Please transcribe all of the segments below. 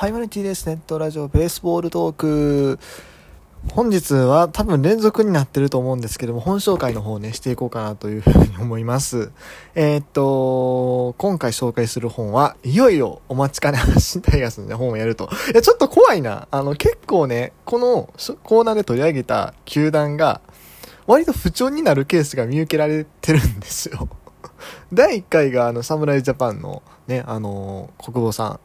はい、マルティです。ネットラジオベースボールトーク。本日は多分連続になってると思うんですけども、本紹介の方ね、していこうかなというふうに思います。えー、っと、今回紹介する本は、いよいよお待ちかね、発信タイガースの、ね、本をやると。いや、ちょっと怖いな。あの、結構ね、このコーナーで取り上げた球団が、割と不調になるケースが見受けられてるんですよ。第1回があの、侍ジャパンのね、あの、国防さん、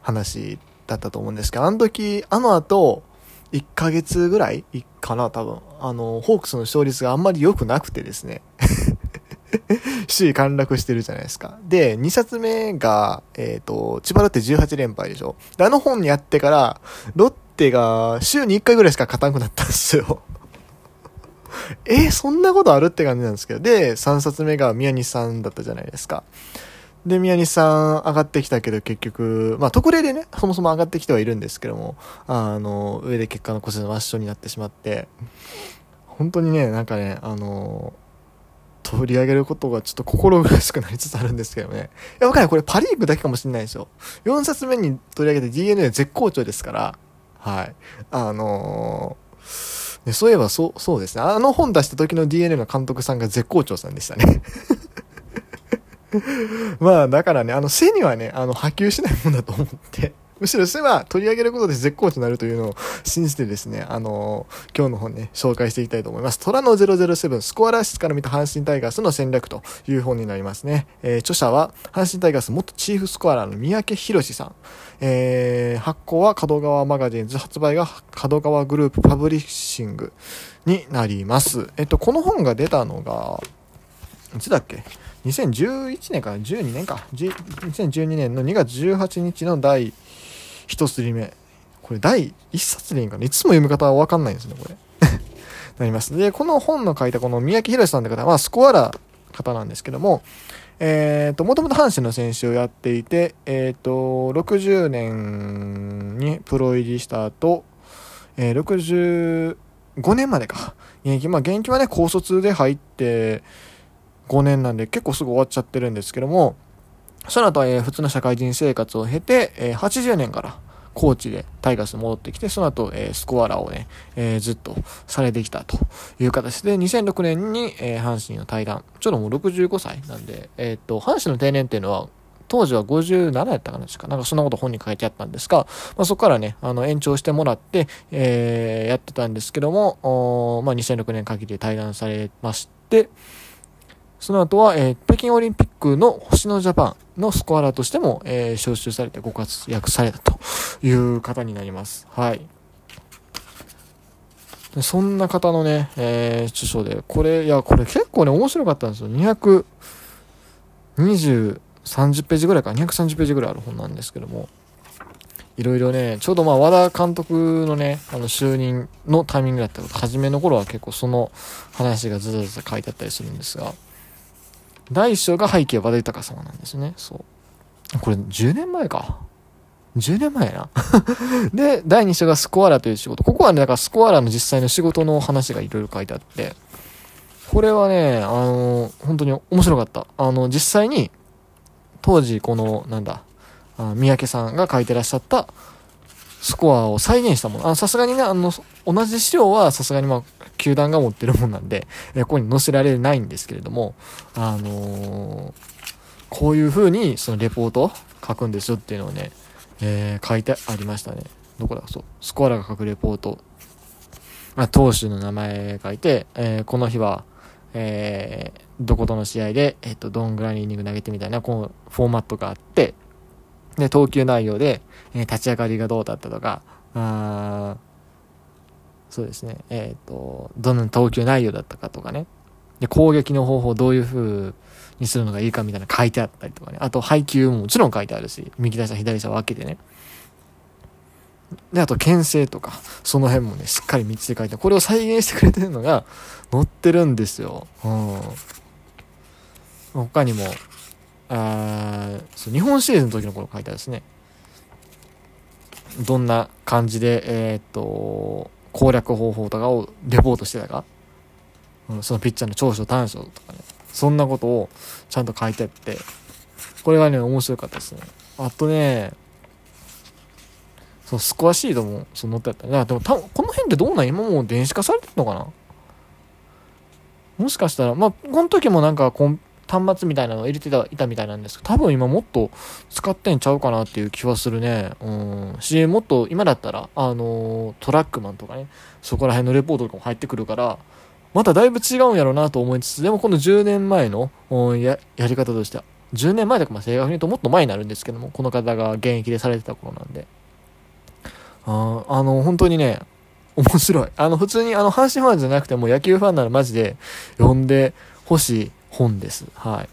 話だったと思うんですけど、あの時、あの後、1ヶ月ぐらいかな、多分。あの、ホークスの勝率があんまり良くなくてですね。首位陥落してるじゃないですか。で、2冊目が、えっ、ー、と、千葉ロッテ18連敗でしょ。で、あの本にやってから、ロッテが週に1回ぐらいしか勝たなくなったんですよ。えー、そんなことあるって感じなんですけど。で、3冊目が宮西さんだったじゃないですか。で、宮西さん上がってきたけど結局、まあ特例でね、そもそも上がってきてはいるんですけども、あの、上で結果の個性の圧勝になってしまって、本当にね、なんかね、あの、取り上げることがちょっと心苦しくなりつつあるんですけどね。いや、わかんない。これパリーグだけかもしれないですよ。4冊目に取り上げて DNA 絶好調ですから、はい。あのー、ね、そういえばそう、そうですね。あの本出した時の DNA の監督さんが絶好調さんでしたね。まあ、だからね、あの、背にはね、あの、波及しないもんだと思って、むしろ背は取り上げることで絶好調になるというのを信じてですね、あのー、今日の本ね、紹介していきたいと思います。虎の007、スコアラー室から見た阪神タイガースの戦略という本になりますね。えー、著者は、阪神タイガース元チーフスコアラーの三宅博さん。えー、発行は角川マガジンズ、発売が角川グループパブリッシングになります。えっと、この本が出たのが、いつだっけ？2011年かな？12年か。2012年の2月18日の第1釣り目これ第1冊でいいかな？いつも読み方は分かんないんですねこれ。なります。でこの本の書いたこの三宅宏さんって方はスコアラー方なんですけどもえっ、ー、ともともと阪神の選手をやっていてえっ、ー、と60年にプロ入りした後、えー、65年までか。現役まあ現役はね高卒で入って5年なんで結構すぐ終わっちゃってるんですけども、その後は、えー、普通の社会人生活を経て、えー、80年からコーチでタイガース戻ってきて、その後、えー、スコアラーをね、えー、ずっとされてきたという形で、2006年に、えー、阪神の対談、ちょうどもう65歳なんで、えっ、と、阪神の定年っていうのは、当時は57やったかなですか。なんかそんなこと本に書いてあったんですが、まあ、そこからね、あの、延長してもらって、えー、やってたんですけども、おまあ、2006年限りで対談されまして、その後は、えー、北京オリンピックの星野ジャパンのスコアラーとしても、えー、招集されてご活躍されたという方になります。はい。そんな方のね、えー、著書で、これ、いや、これ結構ね、面白かったんですよ。220、30ページぐらいか、230ページぐらいある本なんですけども、いろいろね、ちょうどまあ和田監督のね、あの就任のタイミングだった、初めの頃は結構その話がずらずら書いてあったりするんですが、第一章が背景和田豊様なんですね。そう。これ10年前か。10年前やな。で、第2章がスコアラという仕事。ここはね、だからスコアラの実際の仕事の話がいろいろ書いてあって、これはね、あの、本当に面白かった。あの、実際に、当時この、なんだ、あ三宅さんが書いてらっしゃったスコアを再現したもの。さすがにね、あの、同じ資料はさすがにまあ、球団が持ってるもんなんで、えここに載せられないんですけれども、あのー、こういう風にそのレポート書くんですよっていうのをね、えー、書いてありましたね。どこだ？そう。スコアラが書くレポート。あ、投手の名前書いて、えー、この日は、えー、どことの試合で、えっ、と、どんぐらいのイニング投げてみたいな、このフォーマットがあって、で、投球内容で、えー、立ち上がりがどうだったとか、あそうですね、えっ、ー、と、どの投球内容だったかとかね、で、攻撃の方法どういう風にするのがいいかみたいな書いてあったりとかね、あと配球ももちろん書いてあるし、右打者左者分けてね、で、あと、牽制とか、その辺もね、しっかり道で書いて、これを再現してくれてるのが載ってるんですよ。うん。他にも、あそう日本シリーズの時の頃書いてあるですね。どんな感じで、えー、っと、攻略方法とかをレポートしてたか、うん、そのピッチャーの長所短所とかね、そんなことをちゃんと書いてあって、これがね、面白かったですね。あとね、そうスコアシードもそう載ってあったねでも多分この辺ってどうなん今もう電子化されてるのかな？もしかしたらまあこの時もなんかコン端末みたいなのを入れてたいたみたいなんですけど多分今もっと使ってんちゃうかなっていう気はするね。うん。しもっと今だったらあのトラックマンとかねそこら辺のレポートとかも入ってくるからまただいぶ違うんやろうなと思いつつでもこの10年前のややり方としては10年前とかまあ正確に言うともっと前になるんですけどもこの方が現役でされてた頃なんで。ああの本当にね面白い。あの普通にあの阪神ファンじゃなくても野球ファンならマジで読んでほしい。本です。はい。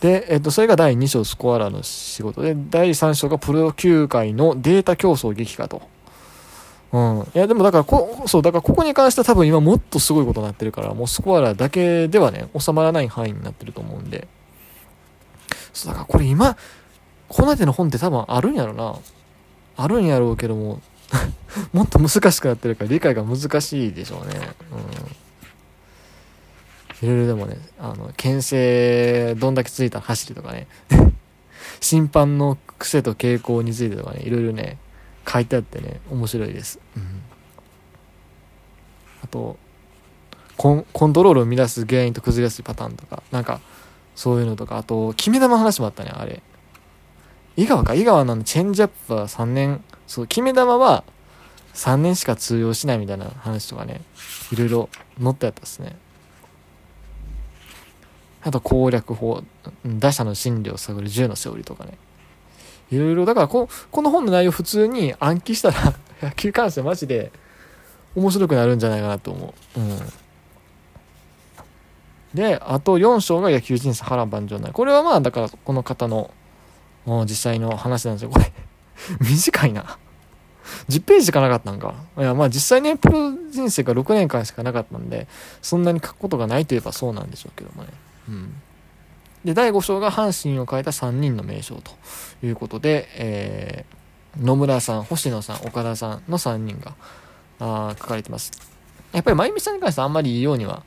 で、えっと、それが第2章スコアラーの仕事で、第3章がプロ球界のデータ競争激化と。うん。いや、でもだからこ、そう、だからここに関しては多分今もっとすごいことになってるから、もうスコアラーだけではね、収まらない範囲になってると思うんで。そう、だからこれ今、この手の本って多分あるんやろな。あるんやろうけども、もっと難しくなってるから理解が難しいでしょうね。うん。いろいろでもね、あの、牽制どんだけついた走りとかね、審判の癖と傾向についてとかね、いろいろね、書いてあってね、面白いです。うん、あとコン、コントロールを乱す原因と崩れやすいパターンとか、なんか、そういうのとか、あと、決め球の話もあったね、あれ。井川か、井川なのチェンジアップは3年、そう、決め球は3年しか通用しないみたいな話とかね、いろいろ載ってあったですね。あと攻略法、打者の心理を探る銃の勝利とかね。いろいろ、だからこ、この本の内容普通に暗記したら野球関してマジで面白くなるんじゃないかなと思う。うん。で、あと4章が野球人生波乱万丈ない。これはまあ、だからこの方の実際の話なんですよ。これ 短いな。10ページしかなかったんか。いや、まあ実際ね、プロ人生が6年間しかなかったんで、そんなに書くことがないといえばそうなんでしょうけどもね。うん。で、第5章が阪神を変えた3人の名称ということで、えー、野村さん、星野さん、岡田さんの3人が、あ書かれてます。やっぱり、まゆみさんに関してはあんまりいいようには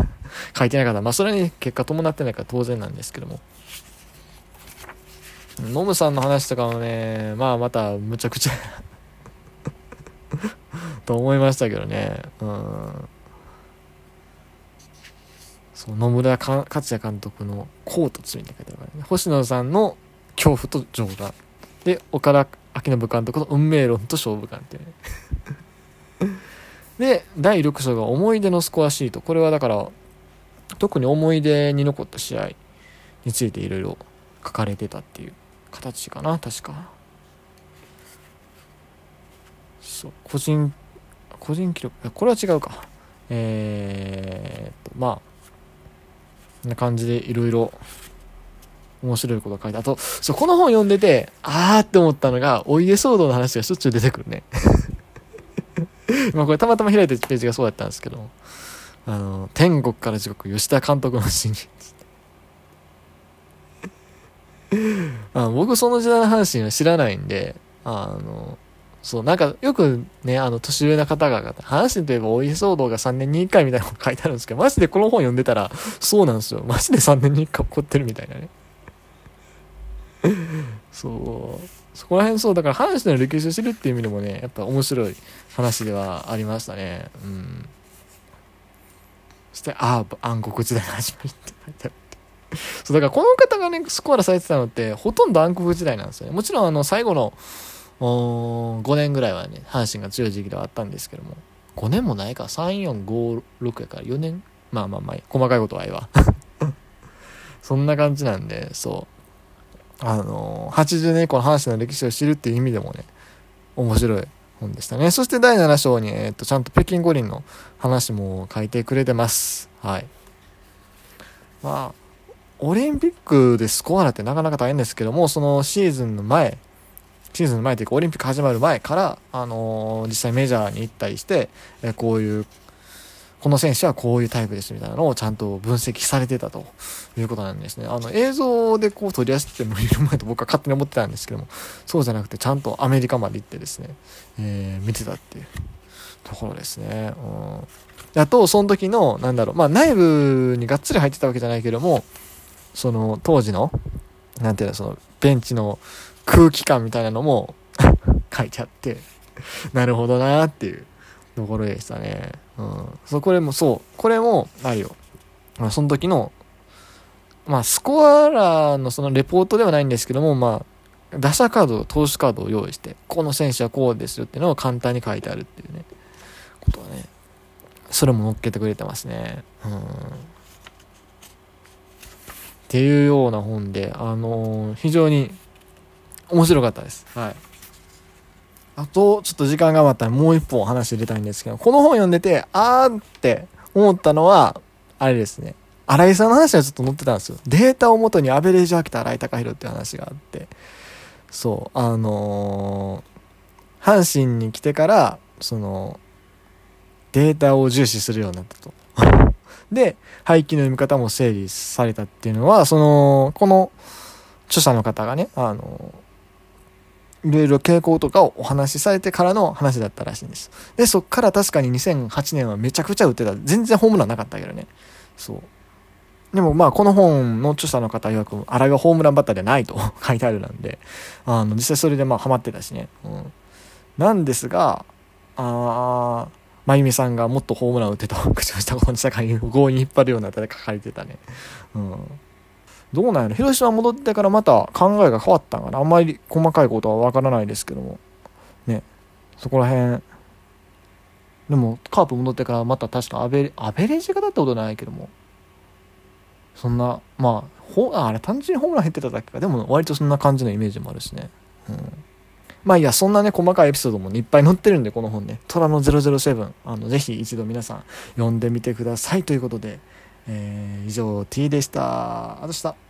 書いてなかった。まあ、それに結果伴ってないから当然なんですけども。ノムさんの話とかもね、まあ、また、むちゃくちゃ と思いましたけどね。うん。そう野村克也監督の「コート罪」って書いてあるからね。星野さんの「恐怖と情が」で岡田彰信監督の「運命論と勝負感」っていうね。で第6章が「思い出のスコアシート」これはだから特に思い出に残った試合についていろいろ書かれてたっていう形かな確か。そう個人個人記録。これは違うか。えー、っとまあな感じでいろいろ面白いこと書いてあと、そう、この本読んでて、あーって思ったのが、お家騒動の話がしょっちゅう出てくるね。まあこれたまたま開いてるページがそうだったんですけど、あの、天国から地獄、吉田監督の真実。あ僕その時代の話は知らないんで、あの、そう、なんか、よくね、あの、年上の方が、阪神といえばお家騒動が3年に1回みたいなの書いてあるんですけど、マジでこの本読んでたら、そうなんですよ。マジで3年に1回起こってるみたいなね。そう。そこら辺そう、だから阪神の歴史を知るっていう意味でもね、やっぱ面白い話ではありましたね。うん。そして、ああ、暗黒時代の始まりって書いてあって。そう、だからこの方がね、スコアラされてたのって、ほとんど暗黒時代なんですよね。もちろん、あの、最後の、5年ぐらいはね、阪神が強い時期ではあったんですけども、5年もないか、3、4、5、6やから4年まあまあまあ、細かいことはええわ。そんな感じなんで、そう。あのー、80年以降の阪神の歴史を知るっていう意味でもね、面白い本でしたね。そして第7章に、えっ、と、ちゃんと北京五輪の話も書いてくれてます。はい。まあ、オリンピックでスコアラってなかなか大変ですけども、そのシーズンの前、シーズンの前というかオリンピック始まる前から、あのー、実際メジャーに行ったりして、えこういう、この選手はこういうタイプですみたいなのをちゃんと分析されてたということなんですね。あの映像でこう取り出してもいる前と僕は勝手に思ってたんですけども、そうじゃなくてちゃんとアメリカまで行ってですね、えー、見てたっていうところですね。うん。あと、その時の、なんだろう、まあ内部にがっつり入ってたわけじゃないけども、その当時の、なんていうの、そのベンチの空気感みたいなのも 書いてあって、なるほどなっていうところでしたね。うん。そう、これもそう、これも、あるよ。まあ、その時の、まあ、スコアラーのそのレポートではないんですけども、まあ、打者カード、投手カードを用意して、この選手はこうですよっていうのを簡単に書いてあるっていうね、ことはね、それも載っけてくれてますね。うん。っていうような本で、あのー、非常に面白かったです。はい。あと、ちょっと時間が余ったらもう一本話入れたいんですけど、この本読んでて、あーって思ったのは、あれですね。新井さんの話はちょっと載ってたんですよ。データをもとにアベレージを開けた新井貴弘っていう話があって、そう、あのー、阪神に来てから、その、データを重視するようになったと。で、廃棄の読み方も整理されたっていうのは、その、この著者の方がね、あの、いろいろ傾向とかをお話しされてからの話だったらしいんです。で、そっから確かに2008年はめちゃくちゃ打ってた。全然ホームランなかったけどね。そう。でもまあこの本の著者の方曰く、あれがホームランバッターではないと 書いてあるなんで、あの、実際それでまあハマってたしね。うん。なんですが、あーまゆみさんがもっとホームラン打てと 口をしたこの社会に強引に引っ張るような歌で書かれてたね。うん。どうなんやろ広島戻ってからまた考えが変わったんかなあんまり細かいことはわからないですけども。ね。そこら辺。でも、カープ戻ってからまた確かアベレ、アベレージがだったことないけども。そんな、まあ、ほあれ単純にホームラン減ってただけか。でも割とそんな感じのイメージもあるしね。うん。まあいや、そんなね、細かいエピソードも、ね、いっぱい載ってるんで、この本ね。虎の007。あの、ぜひ一度皆さん読んでみてください。ということで、えー、以上 T でした。あとした。